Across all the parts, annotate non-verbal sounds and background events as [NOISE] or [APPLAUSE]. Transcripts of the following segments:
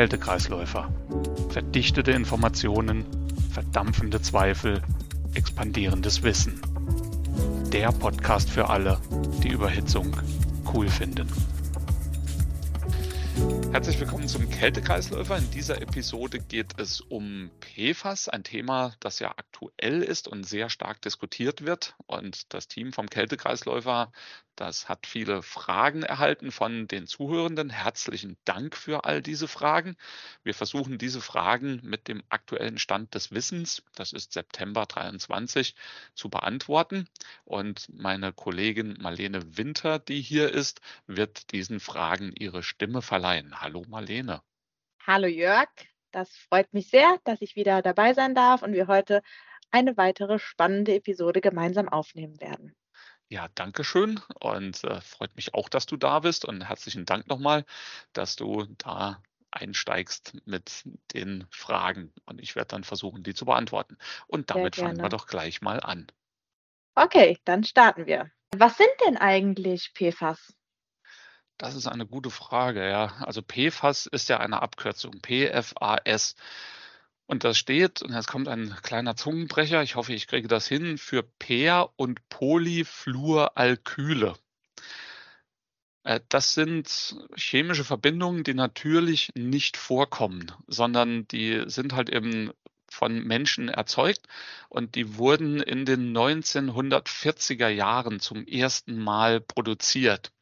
Kältekreisläufer. Verdichtete Informationen, verdampfende Zweifel, expandierendes Wissen. Der Podcast für alle, die Überhitzung cool finden. Herzlich willkommen zum Kältekreisläufer. In dieser Episode geht es um PFAS, ein Thema, das ja aktuell ist und sehr stark diskutiert wird. Und das Team vom Kältekreisläufer, das hat viele Fragen erhalten von den Zuhörenden. Herzlichen Dank für all diese Fragen. Wir versuchen diese Fragen mit dem aktuellen Stand des Wissens, das ist September 23, zu beantworten. Und meine Kollegin Marlene Winter, die hier ist, wird diesen Fragen ihre Stimme verleihen. Hallo Marlene. Hallo Jörg, das freut mich sehr, dass ich wieder dabei sein darf und wir heute eine weitere spannende Episode gemeinsam aufnehmen werden. Ja, danke schön und äh, freut mich auch, dass du da bist und herzlichen Dank nochmal, dass du da einsteigst mit den Fragen und ich werde dann versuchen, die zu beantworten. Und damit fangen wir doch gleich mal an. Okay, dann starten wir. Was sind denn eigentlich PFAS? Das ist eine gute Frage, ja. Also PFAS ist ja eine Abkürzung, PFAS. Und das steht, und jetzt kommt ein kleiner Zungenbrecher, ich hoffe, ich kriege das hin, für Per- und Polyfluoralkyle. Äh, das sind chemische Verbindungen, die natürlich nicht vorkommen, sondern die sind halt eben von Menschen erzeugt und die wurden in den 1940er Jahren zum ersten Mal produziert.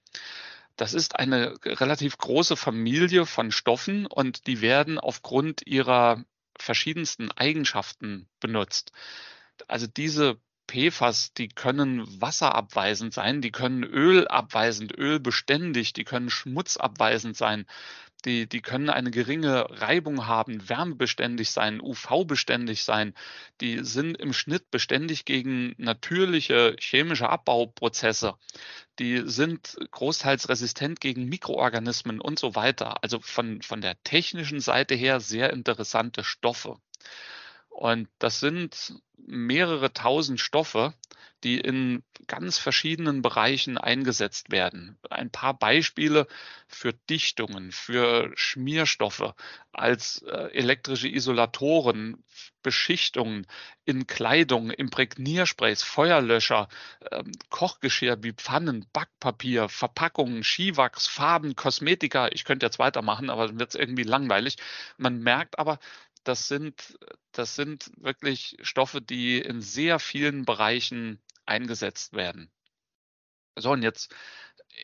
Das ist eine relativ große Familie von Stoffen und die werden aufgrund ihrer verschiedensten Eigenschaften benutzt. Also diese PFAS, die können wasserabweisend sein, die können ölabweisend, ölbeständig, die können schmutzabweisend sein, die, die können eine geringe Reibung haben, wärmebeständig sein, UV-beständig sein, die sind im Schnitt beständig gegen natürliche chemische Abbauprozesse, die sind großteils resistent gegen Mikroorganismen und so weiter. Also von, von der technischen Seite her sehr interessante Stoffe. Und das sind mehrere tausend Stoffe, die in ganz verschiedenen Bereichen eingesetzt werden. Ein paar Beispiele für Dichtungen, für Schmierstoffe als äh, elektrische Isolatoren, Beschichtungen in Kleidung, Imprägniersprays, Feuerlöscher, ähm, Kochgeschirr wie Pfannen, Backpapier, Verpackungen, Skiwachs, Farben, Kosmetika. Ich könnte jetzt weitermachen, aber dann wird es irgendwie langweilig. Man merkt aber, das sind, das sind wirklich Stoffe, die in sehr vielen Bereichen eingesetzt werden. So, und jetzt,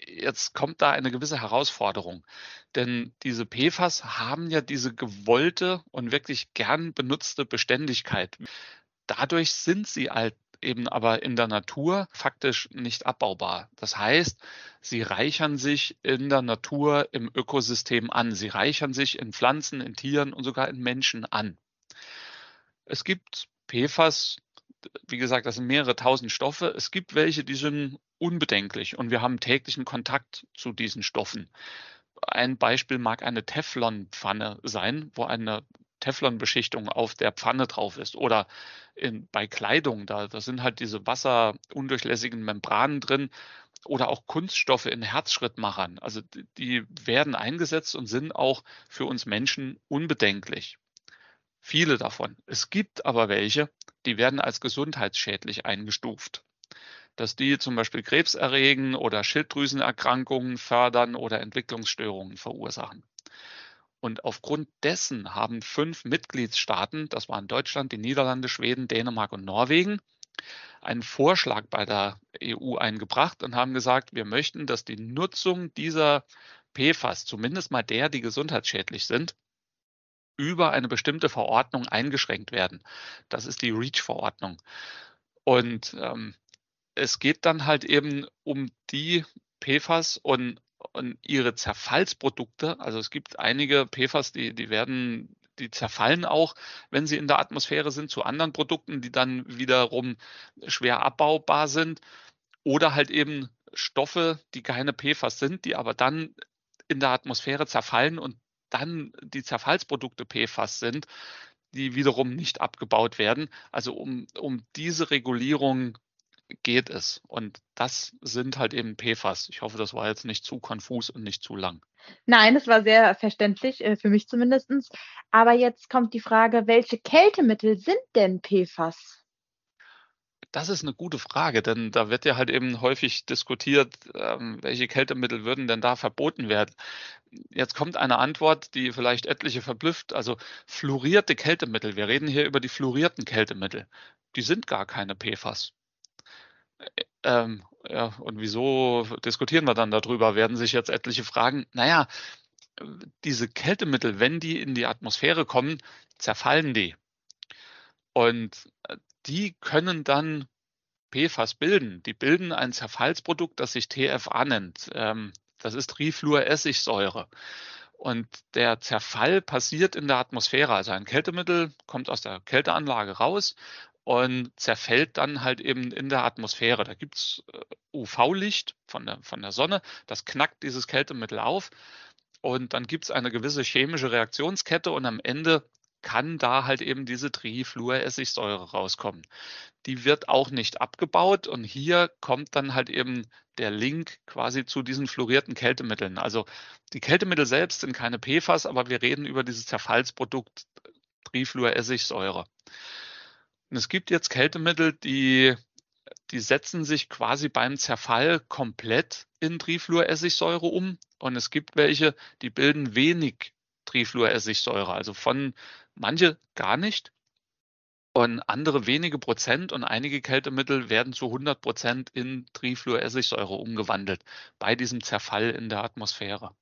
jetzt kommt da eine gewisse Herausforderung. Denn diese PFAS haben ja diese gewollte und wirklich gern benutzte Beständigkeit. Dadurch sind sie halt eben aber in der Natur faktisch nicht abbaubar. Das heißt, sie reichern sich in der Natur im Ökosystem an. Sie reichern sich in Pflanzen, in Tieren und sogar in Menschen an. Es gibt PFAS, wie gesagt, das sind mehrere tausend Stoffe. Es gibt welche, die sind unbedenklich und wir haben täglichen Kontakt zu diesen Stoffen. Ein Beispiel mag eine Teflonpfanne sein, wo eine Teflonbeschichtung auf der Pfanne drauf ist oder in, bei Kleidung, da, da sind halt diese wasserundurchlässigen Membranen drin oder auch Kunststoffe in Herzschrittmachern. Also die werden eingesetzt und sind auch für uns Menschen unbedenklich. Viele davon. Es gibt aber welche, die werden als gesundheitsschädlich eingestuft. Dass die zum Beispiel Krebs erregen oder Schilddrüsenerkrankungen fördern oder Entwicklungsstörungen verursachen. Und aufgrund dessen haben fünf Mitgliedstaaten, das waren Deutschland, die Niederlande, Schweden, Dänemark und Norwegen, einen Vorschlag bei der EU eingebracht und haben gesagt, wir möchten, dass die Nutzung dieser PFAS, zumindest mal der, die gesundheitsschädlich sind, über eine bestimmte Verordnung eingeschränkt werden. Das ist die REACH-Verordnung. Und ähm, es geht dann halt eben um die PFAS und und ihre Zerfallsprodukte, also es gibt einige PFAS, die, die werden, die zerfallen auch, wenn sie in der Atmosphäre sind, zu anderen Produkten, die dann wiederum schwer abbaubar sind. Oder halt eben Stoffe, die keine PFAS sind, die aber dann in der Atmosphäre zerfallen und dann die Zerfallsprodukte PFAS sind, die wiederum nicht abgebaut werden. Also um, um diese Regulierung geht es. Und das sind halt eben PFAS. Ich hoffe, das war jetzt nicht zu konfus und nicht zu lang. Nein, es war sehr verständlich, äh, für mich zumindest. Aber jetzt kommt die Frage, welche Kältemittel sind denn PFAS? Das ist eine gute Frage, denn da wird ja halt eben häufig diskutiert, ähm, welche Kältemittel würden denn da verboten werden. Jetzt kommt eine Antwort, die vielleicht etliche verblüfft. Also fluorierte Kältemittel, wir reden hier über die fluorierten Kältemittel, die sind gar keine PFAS. Ähm, ja, und wieso diskutieren wir dann darüber? Werden sich jetzt etliche fragen, naja, diese Kältemittel, wenn die in die Atmosphäre kommen, zerfallen die. Und äh, die können dann PFAS bilden. Die bilden ein Zerfallsprodukt, das sich TFA nennt. Ähm, das ist Trifluoressigsäure. Und der Zerfall passiert in der Atmosphäre. Also ein Kältemittel kommt aus der Kälteanlage raus und zerfällt dann halt eben in der Atmosphäre. Da gibt's äh, UV-Licht von der, von der Sonne, das knackt dieses Kältemittel auf und dann gibt's eine gewisse chemische Reaktionskette und am Ende kann da halt eben diese Trifluoressigsäure rauskommen. Die wird auch nicht abgebaut und hier kommt dann halt eben der Link quasi zu diesen fluorierten Kältemitteln. Also die Kältemittel selbst sind keine PFAS, aber wir reden über dieses Zerfallsprodukt Trifluoressigsäure. Und es gibt jetzt Kältemittel, die, die setzen sich quasi beim Zerfall komplett in Trifluoressigsäure um. Und es gibt welche, die bilden wenig Trifluoressigsäure, also von manche gar nicht und andere wenige Prozent und einige Kältemittel werden zu 100 Prozent in Trifluoressigsäure umgewandelt bei diesem Zerfall in der Atmosphäre.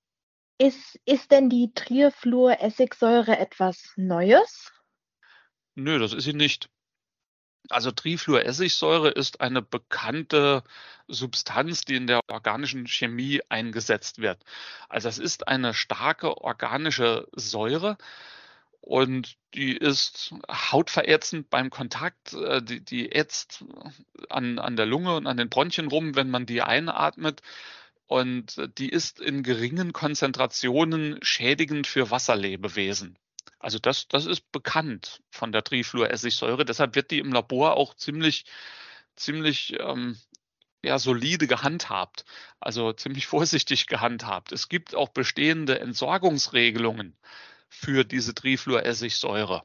Ist, ist denn die Trifluoressigsäure etwas Neues? Nö, das ist sie nicht. Also Trifluoressigsäure ist eine bekannte Substanz, die in der organischen Chemie eingesetzt wird. Also es ist eine starke organische Säure und die ist hautverätzend beim Kontakt. Äh, die, die ätzt an, an der Lunge und an den Bronchien rum, wenn man die einatmet. Und die ist in geringen Konzentrationen schädigend für Wasserlebewesen. Also das, das ist bekannt von der Trifluoressigsäure. Deshalb wird die im Labor auch ziemlich, ziemlich ähm, ja, solide gehandhabt, also ziemlich [LAUGHS] vorsichtig gehandhabt. Es gibt auch bestehende Entsorgungsregelungen für diese Trifluoressigsäure.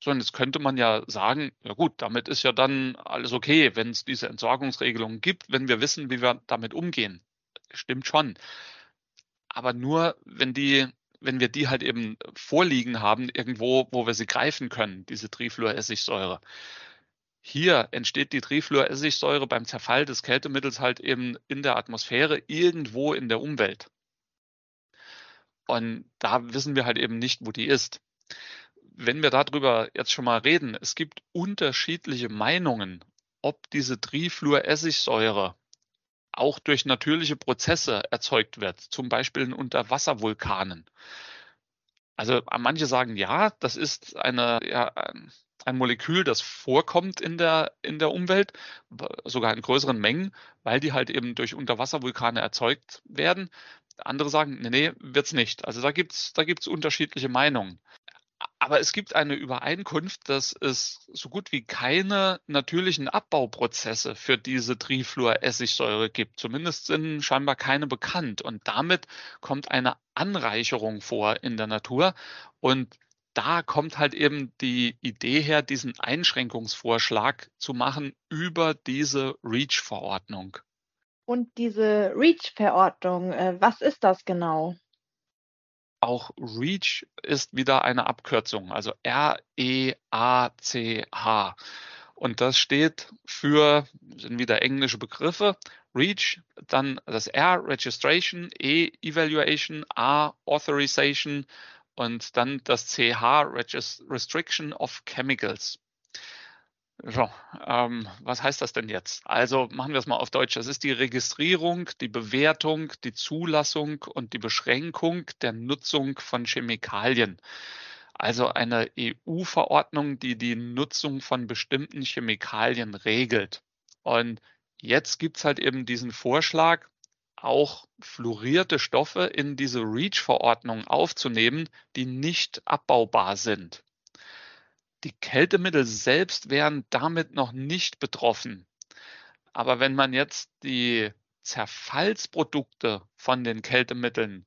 So, und jetzt könnte man ja sagen, ja gut, damit ist ja dann alles okay, wenn es diese Entsorgungsregelungen gibt, wenn wir wissen, wie wir damit umgehen. Stimmt schon. Aber nur, wenn die wenn wir die halt eben vorliegen haben, irgendwo, wo wir sie greifen können, diese Trifluoressigsäure. Hier entsteht die Trifluoressigsäure beim Zerfall des Kältemittels halt eben in der Atmosphäre irgendwo in der Umwelt. Und da wissen wir halt eben nicht, wo die ist. Wenn wir darüber jetzt schon mal reden, es gibt unterschiedliche Meinungen, ob diese Trifluoressigsäure auch durch natürliche Prozesse erzeugt wird, zum Beispiel in Unterwasservulkanen. Also manche sagen ja, das ist eine, ja, ein Molekül, das vorkommt in der, in der Umwelt, sogar in größeren Mengen, weil die halt eben durch Unterwasservulkane erzeugt werden. Andere sagen, nee, nee, wird's nicht. Also da gibt's da gibt's unterschiedliche Meinungen. Aber es gibt eine Übereinkunft, dass es so gut wie keine natürlichen Abbauprozesse für diese Trifluoressigsäure gibt. Zumindest sind scheinbar keine bekannt. Und damit kommt eine Anreicherung vor in der Natur. Und da kommt halt eben die Idee her, diesen Einschränkungsvorschlag zu machen über diese REACH-Verordnung. Und diese REACH-Verordnung, äh, was ist das genau? Auch REACH ist wieder eine Abkürzung, also R-E-A-C-H. Und das steht für, sind wieder englische Begriffe, REACH, dann das R, Registration, E, Evaluation, A, Authorization und dann das CH, Restriction of Chemicals. So, ähm, was heißt das denn jetzt? Also machen wir es mal auf Deutsch. Das ist die Registrierung, die Bewertung, die Zulassung und die Beschränkung der Nutzung von Chemikalien. Also eine EU-Verordnung, die die Nutzung von bestimmten Chemikalien regelt. Und jetzt gibt's halt eben diesen Vorschlag, auch fluorierte Stoffe in diese REACH-Verordnung aufzunehmen, die nicht abbaubar sind. Die Kältemittel selbst wären damit noch nicht betroffen. Aber wenn man jetzt die Zerfallsprodukte von den Kältemitteln,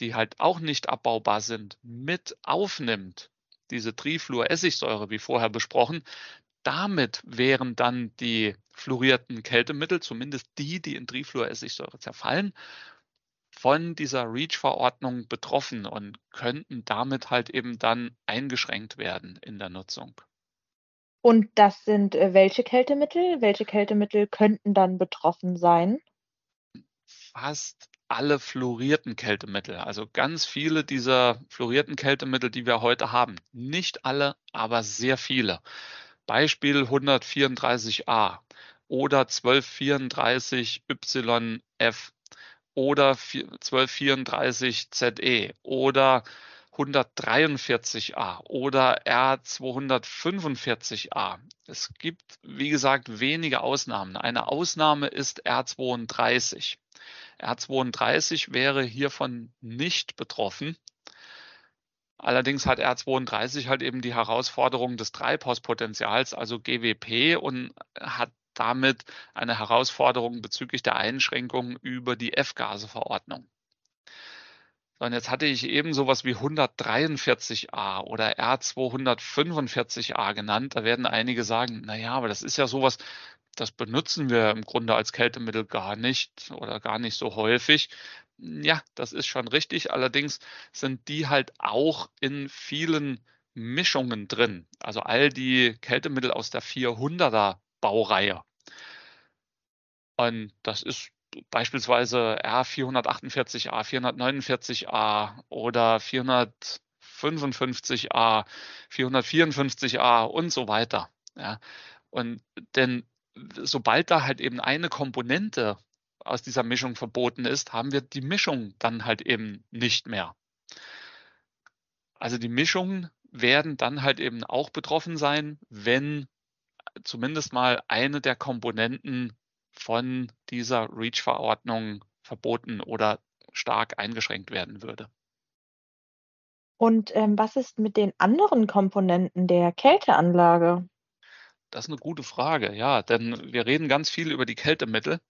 die halt auch nicht abbaubar sind, mit aufnimmt, diese Trifluoressigsäure, wie vorher besprochen, damit wären dann die fluorierten Kältemittel, zumindest die, die in Trifluoressigsäure zerfallen, von dieser REACH-Verordnung betroffen und könnten damit halt eben dann eingeschränkt werden in der Nutzung. Und das sind äh, welche Kältemittel? Welche Kältemittel könnten dann betroffen sein? Fast alle fluorierten Kältemittel, also ganz viele dieser fluorierten Kältemittel, die wir heute haben. Nicht alle, aber sehr viele. Beispiel 134a oder 1234YF oder 1234ZE oder 143a oder R245a. Es gibt, wie gesagt, wenige Ausnahmen. Eine Ausnahme ist R32. R32 wäre hiervon nicht betroffen. Allerdings hat R32 halt eben die Herausforderung des Treibhauspotenzials, also GWP, und hat damit eine Herausforderung bezüglich der Einschränkungen über die F-Gase-Verordnung. Und jetzt hatte ich eben sowas wie 143a oder R245a genannt. Da werden einige sagen, na ja, aber das ist ja sowas, das benutzen wir im Grunde als Kältemittel gar nicht oder gar nicht so häufig. Ja, das ist schon richtig. Allerdings sind die halt auch in vielen Mischungen drin. Also all die Kältemittel aus der 400er Baureihe. Und das ist beispielsweise R448a, 449a oder 455a, 454a und so weiter. Ja. Und denn sobald da halt eben eine Komponente aus dieser Mischung verboten ist, haben wir die Mischung dann halt eben nicht mehr. Also die Mischungen werden dann halt eben auch betroffen sein, wenn zumindest mal eine der Komponenten von dieser REACH-Verordnung verboten oder stark eingeschränkt werden würde. Und ähm, was ist mit den anderen Komponenten der Kälteanlage? Das ist eine gute Frage, ja, denn wir reden ganz viel über die Kältemittel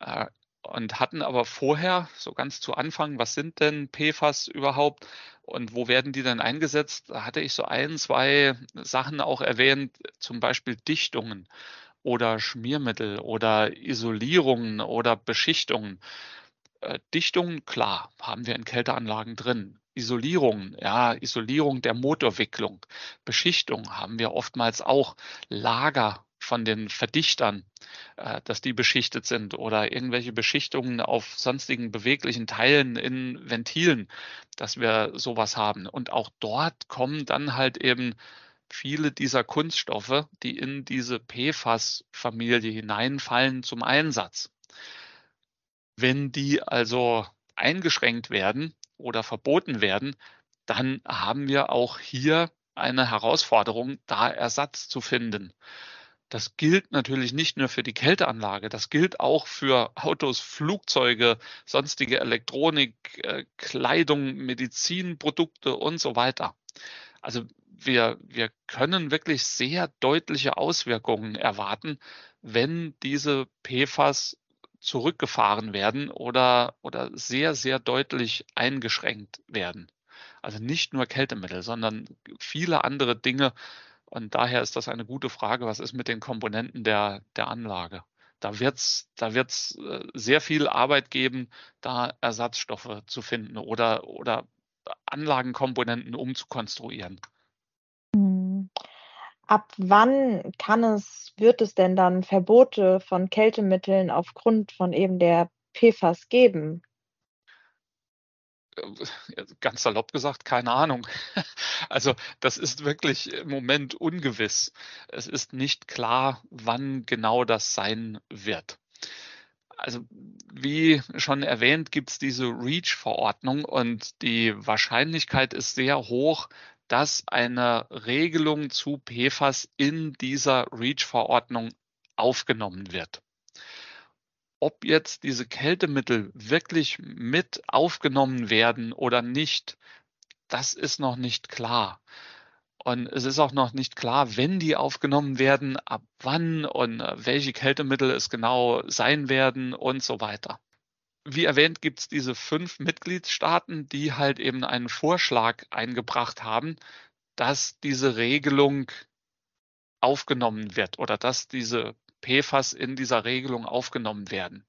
äh, und hatten aber vorher, so ganz zu Anfang, was sind denn PFAS überhaupt und wo werden die denn eingesetzt? Da hatte ich so ein, zwei Sachen auch erwähnt, zum Beispiel Dichtungen oder Schmiermittel oder Isolierungen oder Beschichtungen. Äh, Dichtungen, klar, haben wir in Kälteanlagen drin. Isolierung, ja, Isolierung der Motorwicklung. Beschichtung haben wir oftmals auch. Lager von den Verdichtern, äh, dass die beschichtet sind oder irgendwelche Beschichtungen auf sonstigen beweglichen Teilen in Ventilen, dass wir sowas haben. Und auch dort kommen dann halt eben viele dieser Kunststoffe, die in diese PFAS-Familie hineinfallen, zum Einsatz. Wenn die also eingeschränkt werden oder verboten werden, dann haben wir auch hier eine Herausforderung, da Ersatz zu finden. Das gilt natürlich nicht nur für die Kälteanlage, das gilt auch für Autos, Flugzeuge, sonstige Elektronik, äh, Kleidung, Medizinprodukte und so weiter. Also wir, wir können wirklich sehr deutliche Auswirkungen erwarten, wenn diese PFAS zurückgefahren werden oder, oder sehr, sehr deutlich eingeschränkt werden. Also nicht nur Kältemittel, sondern viele andere Dinge. Und daher ist das eine gute Frage, was ist mit den Komponenten der, der Anlage? Da wird es da wird's äh, sehr viel Arbeit geben, da Ersatzstoffe zu finden oder, oder Anlagenkomponenten umzukonstruieren. Ab wann kann es wird es denn dann Verbote von Kältemitteln aufgrund von eben der PFAS geben? Äh, ganz salopp gesagt, keine Ahnung. [LAUGHS] Also das ist wirklich im Moment ungewiss. Es ist nicht klar, wann genau das sein wird. Also wie schon erwähnt, gibt es diese REACH-Verordnung und die Wahrscheinlichkeit ist sehr hoch, dass eine Regelung zu PFAS in dieser REACH-Verordnung aufgenommen wird. Ob jetzt diese Kältemittel wirklich mit aufgenommen werden oder nicht, das ist noch nicht klar. Und es ist auch noch nicht klar, wenn die aufgenommen werden, ab wann und äh, welche Kältemittel es genau sein werden und so weiter. Wie erwähnt, gibt es diese fünf Mitgliedstaaten, die halt eben einen Vorschlag eingebracht haben, dass diese Regelung aufgenommen wird oder dass diese PFAS in dieser Regelung aufgenommen werden.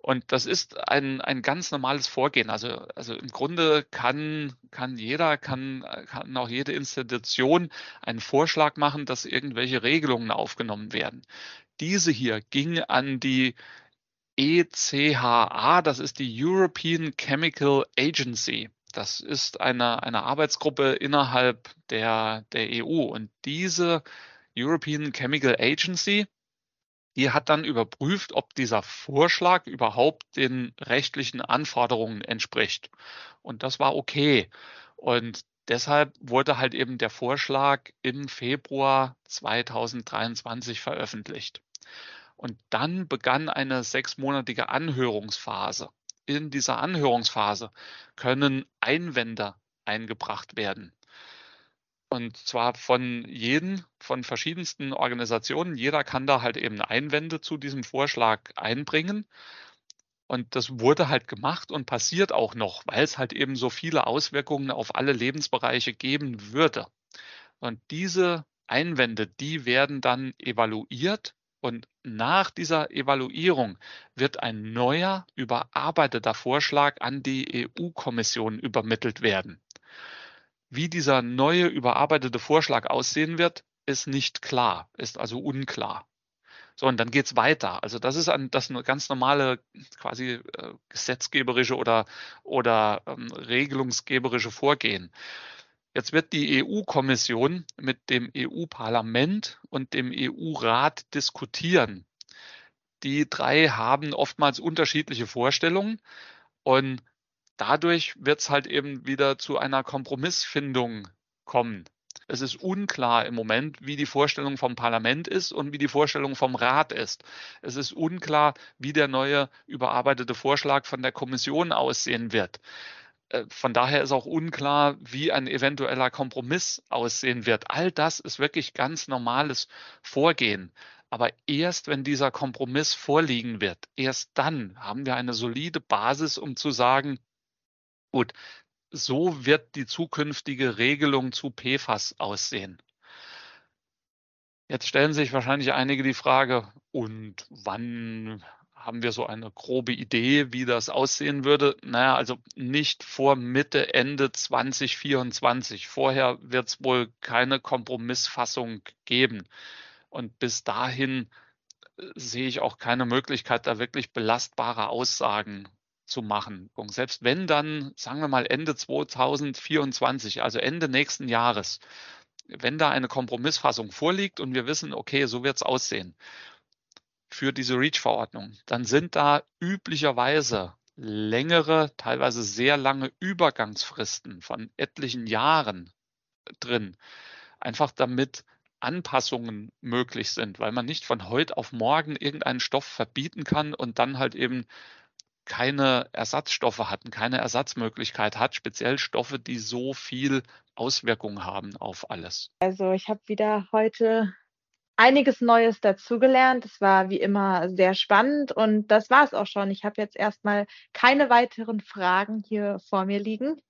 Und das ist ein, ein ganz normales Vorgehen. Also, also im Grunde kann, kann jeder, kann, kann auch jede Institution einen Vorschlag machen, dass irgendwelche Regelungen aufgenommen werden. Diese hier ging an die ECHA, das ist die European Chemical Agency. Das ist eine, eine Arbeitsgruppe innerhalb der, der EU. Und diese European Chemical Agency die hat dann überprüft, ob dieser Vorschlag überhaupt den rechtlichen Anforderungen entspricht. Und das war okay. Und deshalb wurde halt eben der Vorschlag im Februar 2023 veröffentlicht. Und dann begann eine sechsmonatige Anhörungsphase. In dieser Anhörungsphase können Einwände eingebracht werden. Und zwar von jeden, von verschiedensten Organisationen. Jeder kann da halt eben Einwände zu diesem Vorschlag einbringen. Und das wurde halt gemacht und passiert auch noch, weil es halt eben so viele Auswirkungen auf alle Lebensbereiche geben würde. Und diese Einwände, die werden dann evaluiert und nach dieser Evaluierung wird ein neuer, überarbeiteter Vorschlag an die EU-Kommission übermittelt werden. Wie dieser neue überarbeitete Vorschlag aussehen wird, ist nicht klar, ist also unklar. So, und dann geht's weiter. Also das ist ein, das ganz normale quasi äh, gesetzgeberische oder, oder ähm, regelungsgeberische Vorgehen. Jetzt wird die EU-Kommission mit dem EU-Parlament und dem EU-Rat diskutieren. Die drei haben oftmals unterschiedliche Vorstellungen und dadurch wird es halt eben wieder zu einer Kompromissfindung kommen. Es ist unklar im Moment, wie die Vorstellung vom Parlament ist und wie die Vorstellung vom Rat ist. Es ist unklar, wie der neue überarbeitete Vorschlag von der Kommission aussehen wird. Äh, von daher ist auch unklar, wie ein eventueller Kompromiss aussehen wird. All das ist wirklich ganz normales Vorgehen. Aber erst wenn dieser Kompromiss vorliegen wird, erst dann haben wir eine solide Basis, um zu sagen, Gut, so wird die zukünftige Regelung zu PFAS aussehen. Jetzt stellen sich wahrscheinlich einige die Frage, und wann haben wir so eine grobe Idee, wie das aussehen würde? Naja, also nicht vor Mitte, Ende 2024. Vorher wird es wohl keine Kompromissfassung geben. Und bis dahin äh, sehe ich auch keine Möglichkeit, da wirklich belastbare Aussagen zu machen. Und selbst wenn dann, sagen wir mal Ende 2024, also Ende nächsten Jahres, wenn da eine Kompromissfassung vorliegt und wir wissen, okay, so wird es aussehen für diese REACH-Verordnung, dann sind da üblicherweise längere, teilweise sehr lange Übergangsfristen von etlichen Jahren drin. Einfach damit Anpassungen möglich sind, weil man nicht von heute auf morgen irgendeinen Stoff verbieten kann und dann halt eben keine Ersatzstoffe hatten, keine Ersatzmöglichkeit hat, speziell Stoffe, die so viel Auswirkungen haben auf alles. Also ich habe wieder heute einiges Neues dazugelernt. Es war wie immer sehr spannend und das war es auch schon. Ich habe jetzt erstmal keine weiteren Fragen hier vor mir liegen.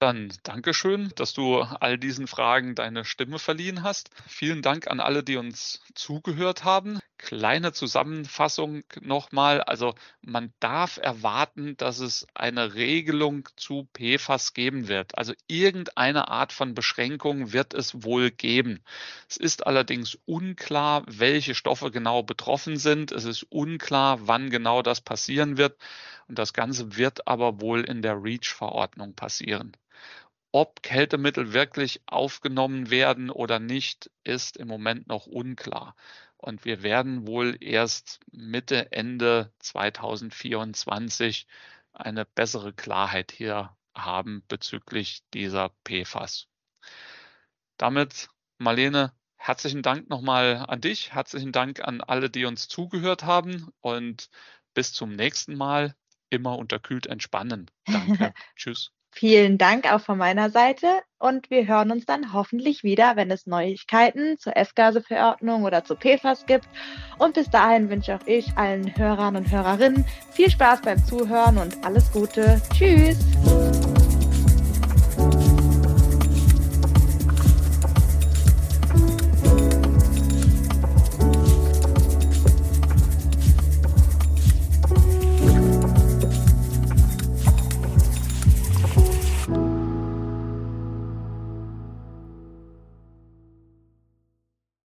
Dann Dankeschön, dass du all diesen Fragen deine Stimme verliehen hast. Vielen Dank an alle, die uns zugehört haben. Kleine Zusammenfassung nochmal. Also man darf erwarten, dass es eine Regelung zu PFAS geben wird. Also irgendeine Art von Beschränkung wird es wohl geben. Es ist allerdings unklar, welche Stoffe genau betroffen sind. Es ist unklar, wann genau das passieren wird. Und das Ganze wird aber wohl in der REACH-Verordnung passieren. Ob Kältemittel wirklich aufgenommen werden oder nicht, ist im Moment noch unklar. Und wir werden wohl erst Mitte, Ende 2024 eine bessere Klarheit hier haben bezüglich dieser PFAS. Damit, Marlene, herzlichen Dank nochmal an dich, herzlichen Dank an alle, die uns zugehört haben und bis zum nächsten Mal. Immer unterkühlt entspannen. Danke. [LAUGHS] Tschüss. Vielen Dank auch von meiner Seite und wir hören uns dann hoffentlich wieder, wenn es Neuigkeiten zur F-Gase-Verordnung oder zu PFAS gibt. Und bis dahin wünsche auch ich allen Hörern und Hörerinnen viel Spaß beim Zuhören und alles Gute. Tschüss!